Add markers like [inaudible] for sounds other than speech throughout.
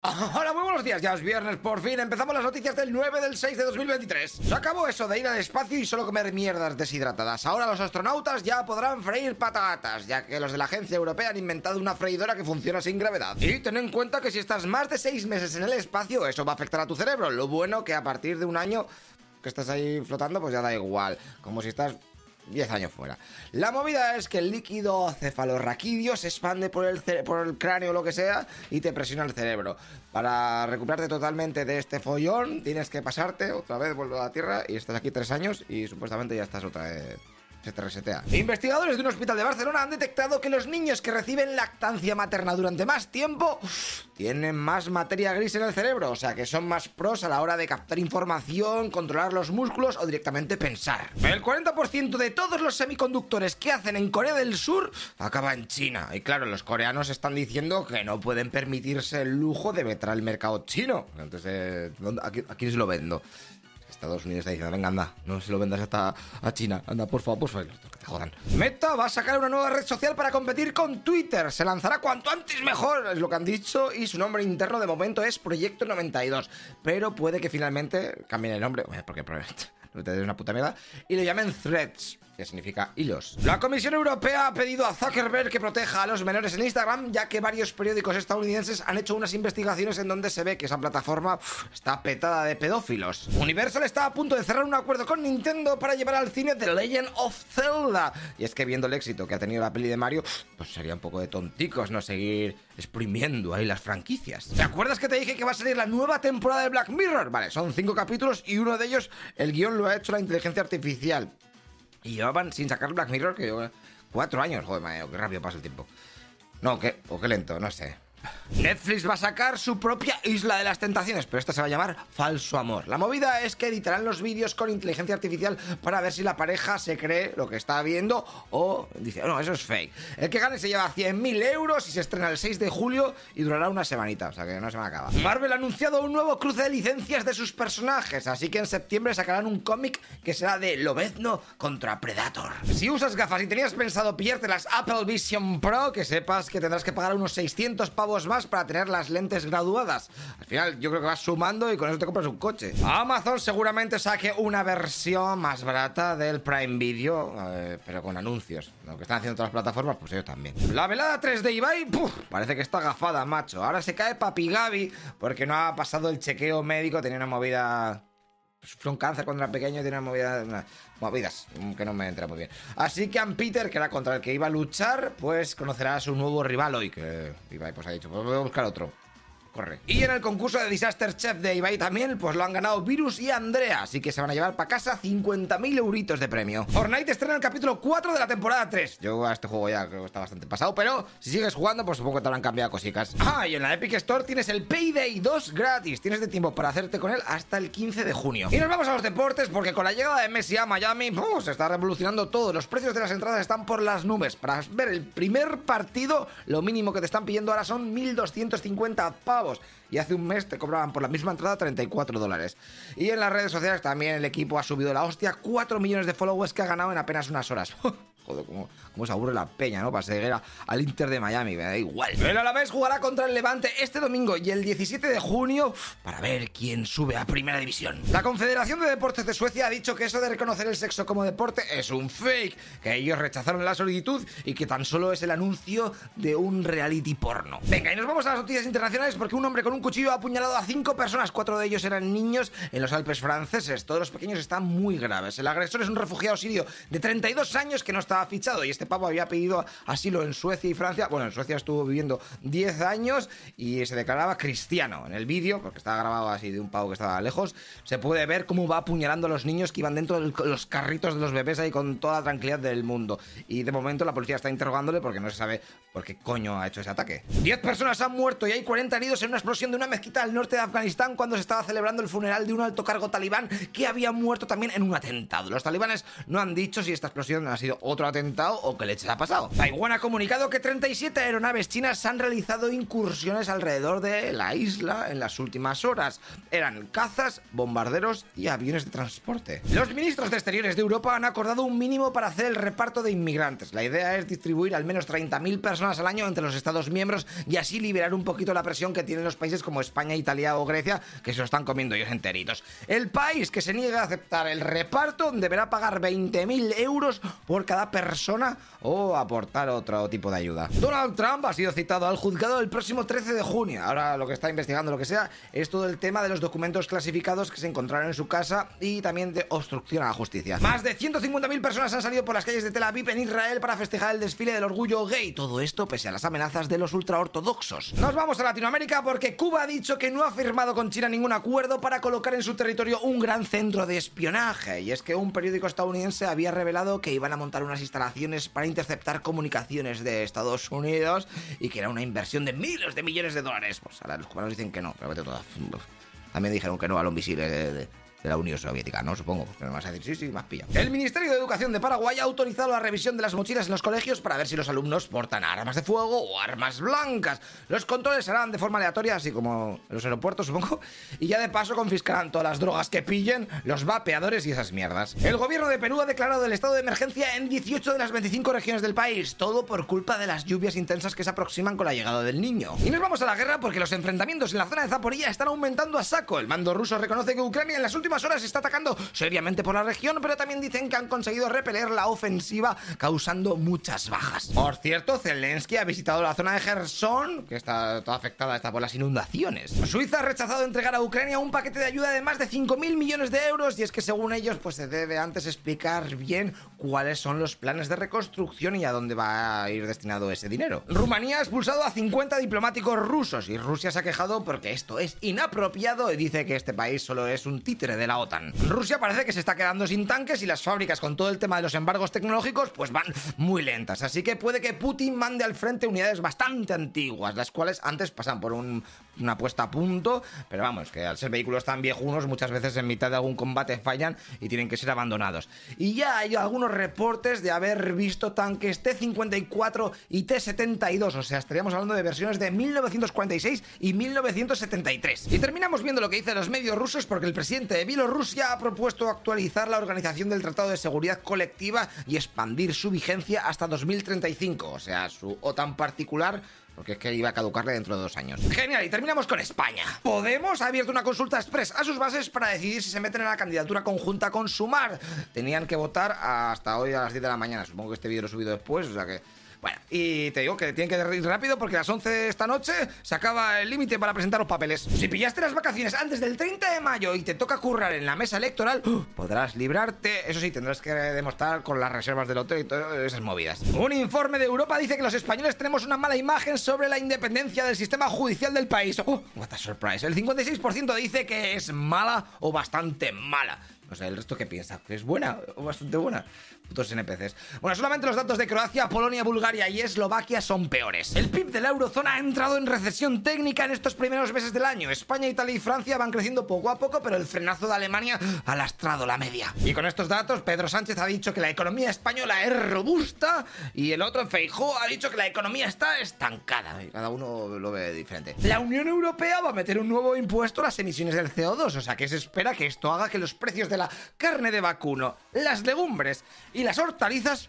[laughs] Hola, muy buenos días, ya es viernes, por fin empezamos las noticias del 9 del 6 de 2023 Se acabó eso de ir al espacio y solo comer mierdas deshidratadas. Ahora los astronautas ya podrán freír patatas Ya que los de la agencia europea han inventado una freidora que funciona sin gravedad. Y ten en cuenta que si estás más de 6 meses en el espacio, eso va a afectar a tu cerebro. Lo bueno que a partir de un año que estás ahí flotando, pues ya da igual. Como si estás 10 años fuera. La movida es que el líquido cefalorraquídeo se expande por el, por el cráneo o lo que sea y te presiona el cerebro. Para recuperarte totalmente de este follón, tienes que pasarte otra vez, vuelve a la Tierra y estás aquí 3 años y supuestamente ya estás otra vez Investigadores de un hospital de Barcelona han detectado que los niños que reciben lactancia materna durante más tiempo tienen más materia gris en el cerebro, o sea que son más pros a la hora de captar información, controlar los músculos o directamente pensar. El 40% de todos los semiconductores que hacen en Corea del Sur acaba en China. Y claro, los coreanos están diciendo que no pueden permitirse el lujo de meter al mercado chino. Entonces, ¿a quién se lo vendo? Estados Unidos está diciendo, venga, anda, no se lo vendas hasta a China. Anda, por favor, por favor, te jodan. Meta va a sacar una nueva red social para competir con Twitter. Se lanzará cuanto antes mejor, es lo que han dicho, y su nombre interno de momento es Proyecto 92. Pero puede que finalmente cambien el nombre, porque probablemente no te una puta mierda, y lo llamen Threads que significa hilos. La Comisión Europea ha pedido a Zuckerberg que proteja a los menores en Instagram, ya que varios periódicos estadounidenses han hecho unas investigaciones en donde se ve que esa plataforma está petada de pedófilos. Universal está a punto de cerrar un acuerdo con Nintendo para llevar al cine The Legend of Zelda. Y es que viendo el éxito que ha tenido la peli de Mario, pues sería un poco de tonticos no seguir exprimiendo ahí las franquicias. ¿Te acuerdas que te dije que va a salir la nueva temporada de Black Mirror? Vale, son cinco capítulos y uno de ellos, el guion lo ha hecho la inteligencia artificial. Y llevaban sin sacar Black Mirror que cuatro años, joder, madre, qué rápido pasa el tiempo. No, qué, o qué lento, no sé. Netflix va a sacar su propia Isla de las Tentaciones, pero esta se va a llamar Falso Amor. La movida es que editarán los vídeos con inteligencia artificial para ver si la pareja se cree lo que está viendo o dice, no, eso es fake. El que gane se lleva 100.000 euros y se estrena el 6 de julio y durará una semanita, o sea que no se me acaba. Marvel ha anunciado un nuevo cruce de licencias de sus personajes, así que en septiembre sacarán un cómic que será de Lobezno contra Predator. Si usas gafas y tenías pensado pillarte las Apple Vision Pro, que sepas que tendrás que pagar unos 600 pavos más para tener las lentes graduadas. Al final yo creo que vas sumando y con eso te compras un coche. Amazon seguramente saque una versión más barata del Prime Video, eh, pero con anuncios. Lo que están haciendo todas las plataformas, pues ellos también. La velada 3 de Ibai, parece que está gafada, macho. Ahora se cae Papi Gaby porque no ha pasado el chequeo médico, tenía una movida fue un cáncer cuando era pequeño y tenía movidas, movidas que no me entra muy bien. Así que Ann Peter, que era contra el que iba a luchar, pues conocerá a su nuevo rival hoy, que Ibai pues ha dicho, pues voy a buscar otro. Y en el concurso de Disaster Chef de Ibai también, pues lo han ganado Virus y Andrea, así que se van a llevar para casa 50.000 euritos de premio. Fortnite estrena el capítulo 4 de la temporada 3. Yo a este juego ya creo que está bastante pasado, pero si sigues jugando, pues supongo que te habrán cambiado cositas. Ah, y en la Epic Store tienes el Payday 2 gratis. Tienes de tiempo para hacerte con él hasta el 15 de junio. Y nos vamos a los deportes, porque con la llegada de Messi a Miami, se está revolucionando todo. Los precios de las entradas están por las nubes. Para ver el primer partido, lo mínimo que te están pidiendo ahora son 1.250 pavos y hace un mes te cobraban por la misma entrada 34 dólares. Y en las redes sociales también el equipo ha subido la hostia, 4 millones de followers que ha ganado en apenas unas horas. [laughs] Joder, cómo, se aburre la peña, ¿no? Para seguir al Inter de Miami, me da igual. Pero a la vez jugará contra el Levante este domingo y el 17 de junio para ver quién sube a Primera División. La Confederación de Deportes de Suecia ha dicho que eso de reconocer el sexo como deporte es un fake, que ellos rechazaron la solicitud y que tan solo es el anuncio de un reality porno. Venga, y nos vamos a las noticias internacionales porque un hombre con un cuchillo ha apuñalado a cinco personas, cuatro de ellos eran niños en los Alpes franceses. Todos los pequeños están muy graves. El agresor es un refugiado sirio de 32 años que no fichado y este pavo había pedido asilo en Suecia y Francia. Bueno, en Suecia estuvo viviendo 10 años y se declaraba cristiano. En el vídeo, porque estaba grabado así de un pavo que estaba lejos, se puede ver cómo va apuñalando a los niños que iban dentro de los carritos de los bebés ahí con toda la tranquilidad del mundo. Y de momento la policía está interrogándole porque no se sabe por qué coño ha hecho ese ataque. 10 personas han muerto y hay 40 heridos en una explosión de una mezquita al norte de Afganistán cuando se estaba celebrando el funeral de un alto cargo talibán que había muerto también en un atentado. Los talibanes no han dicho si esta explosión ha sido otro atentado o qué leches ha pasado. Taiwán ha comunicado que 37 aeronaves chinas han realizado incursiones alrededor de la isla en las últimas horas. Eran cazas, bombarderos y aviones de transporte. Los ministros de Exteriores de Europa han acordado un mínimo para hacer el reparto de inmigrantes. La idea es distribuir al menos 30.000 personas al año entre los Estados miembros y así liberar un poquito la presión que tienen los países como España, Italia o Grecia, que se lo están comiendo ellos enteritos. El país que se niega a aceptar el reparto deberá pagar 20.000 euros por cada persona o aportar otro tipo de ayuda. Donald Trump ha sido citado al juzgado el próximo 13 de junio. Ahora lo que está investigando, lo que sea, es todo el tema de los documentos clasificados que se encontraron en su casa y también de obstrucción a la justicia. Más de 150.000 personas han salido por las calles de Tel Aviv en Israel para festejar el desfile del orgullo gay. Todo esto pese a las amenazas de los ultraortodoxos. Nos vamos a Latinoamérica porque Cuba ha dicho que no ha firmado con China ningún acuerdo para colocar en su territorio un gran centro de espionaje. Y es que un periódico estadounidense había revelado que iban a montar instalaciones para interceptar comunicaciones de Estados Unidos y que era una inversión de miles de millones de dólares. Pues ahora los cubanos dicen que no, pero vete todas. También dijeron que no a lo invisible de, de, de la Unión Soviética, ¿no? Supongo. Pues me vas a decir, sí, sí, más pilla. El Ministerio de Educación de Paraguay ha autorizado la revisión de las mochilas en los colegios para ver si los alumnos portan armas de fuego o armas blancas. Los controles serán de forma aleatoria, así como en los aeropuertos, supongo. Y ya de paso confiscarán todas las drogas que pillen, los vapeadores y esas mierdas. El gobierno de Perú ha declarado el estado de emergencia en 18 de las 25 regiones del país. Todo por culpa de las lluvias intensas que se aproximan con la llegada del niño. Y nos vamos a la guerra porque los enfrentamientos en la zona de Zaporilla están aumentando a saco. El mando ruso reconoce que Ucrania en las últimas horas está atacando seriamente por la región, pero también dicen que han conseguido repeler la ofensiva, causando muchas bajas. Por cierto, Zelensky ha visitado la zona de Gerson, que está toda afectada por las inundaciones. Suiza ha rechazado entregar a Ucrania un paquete de ayuda de más de 5.000 millones de euros y es que según ellos pues se debe antes explicar bien cuáles son los planes de reconstrucción y a dónde va a ir destinado ese dinero. Rumanía ha expulsado a 50 diplomáticos rusos y Rusia se ha quejado porque esto es inapropiado y dice que este país solo es un títere de la OTAN. Rusia parece que se está quedando sin tanques y las fábricas con todo el tema de los embargos tecnológicos pues van muy lentas, así que puede que Putin mande al frente unidades bastante antiguas, las cuales antes pasan por un, una puesta a punto, pero vamos, que al ser vehículos tan viejunos muchas veces en mitad de algún combate fallan y tienen que ser abandonados. Y ya hay algunos reportes de haber visto tanques T-54 y T-72, o sea, estaríamos hablando de versiones de 1946 y 1973. Y terminamos viendo lo que dicen los medios rusos porque el presidente de Bielorrusia ha propuesto actualizar la organización del Tratado de Seguridad Colectiva y expandir su vigencia hasta 2035, o sea, su OTAN particular porque es que iba a caducarle dentro de dos años. Genial, y terminamos con España. Podemos ha abierto una consulta express a sus bases para decidir si se meten en la candidatura conjunta con Sumar. Tenían que votar hasta hoy a las 10 de la mañana. Supongo que este vídeo lo he subido después, o sea que bueno, y te digo que tienen que ir rápido porque a las 11 de esta noche se acaba el límite para presentar los papeles. Si pillaste las vacaciones antes del 30 de mayo y te toca currar en la mesa electoral, podrás librarte. Eso sí, tendrás que demostrar con las reservas del hotel y todas esas movidas. Un informe de Europa dice que los españoles tenemos una mala imagen sobre la independencia del sistema judicial del país. Oh, what a surprise. El 56% dice que es mala o bastante mala. O sea, el resto que piensa, que es buena o bastante buena. Putos NPCs. Bueno, solamente los datos de Croacia, Polonia, Bulgaria y Eslovaquia son peores. El PIB de la eurozona ha entrado en recesión técnica en estos primeros meses del año. España, Italia y Francia van creciendo poco a poco, pero el frenazo de Alemania ha lastrado la media. Y con estos datos, Pedro Sánchez ha dicho que la economía española es robusta y el otro, Feijó, ha dicho que la economía está estancada. Y cada uno lo ve diferente. La Unión Europea va a meter un nuevo impuesto a las emisiones del CO2, o sea que se espera que esto haga que los precios de la carne de vacuno, las legumbres y las hortalizas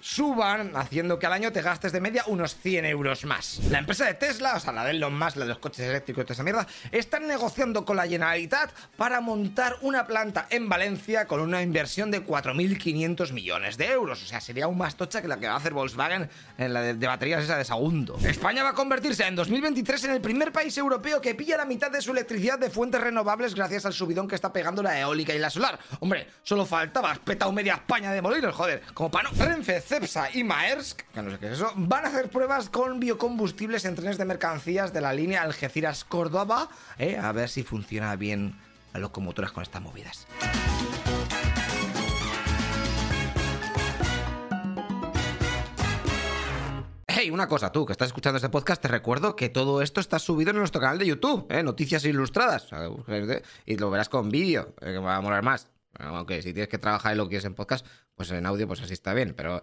suban, haciendo que al año te gastes de media unos 100 euros más. La empresa de Tesla, o sea, la de Elon Musk, la de los coches eléctricos y toda esa mierda, están negociando con la Generalitat para montar una planta en Valencia con una inversión de 4.500 millones de euros. O sea, sería aún más tocha que la que va a hacer Volkswagen en la de, baterías esa de segundo. España va a convertirse en 2023 en el primer país europeo que pilla la mitad de su electricidad de fuentes renovables gracias al subidón que está pegando la eólica y la solar. Hombre, solo faltaba, has petado media España de molinos, joder, como para no. Renfe, Cepsa y Maersk, que no sé qué es eso, van a hacer pruebas con biocombustibles en trenes de mercancías de la línea Algeciras-Córdoba, eh, a ver si funciona bien las locomotoras con estas movidas. Hey, una cosa, tú que estás escuchando este podcast, te recuerdo que todo esto está subido en nuestro canal de YouTube, ¿eh? Noticias Ilustradas. Sea, y lo verás con vídeo, eh, que va a molar más. Aunque si tienes que trabajar y lo quieres en podcast, pues en audio, pues así está bien. Pero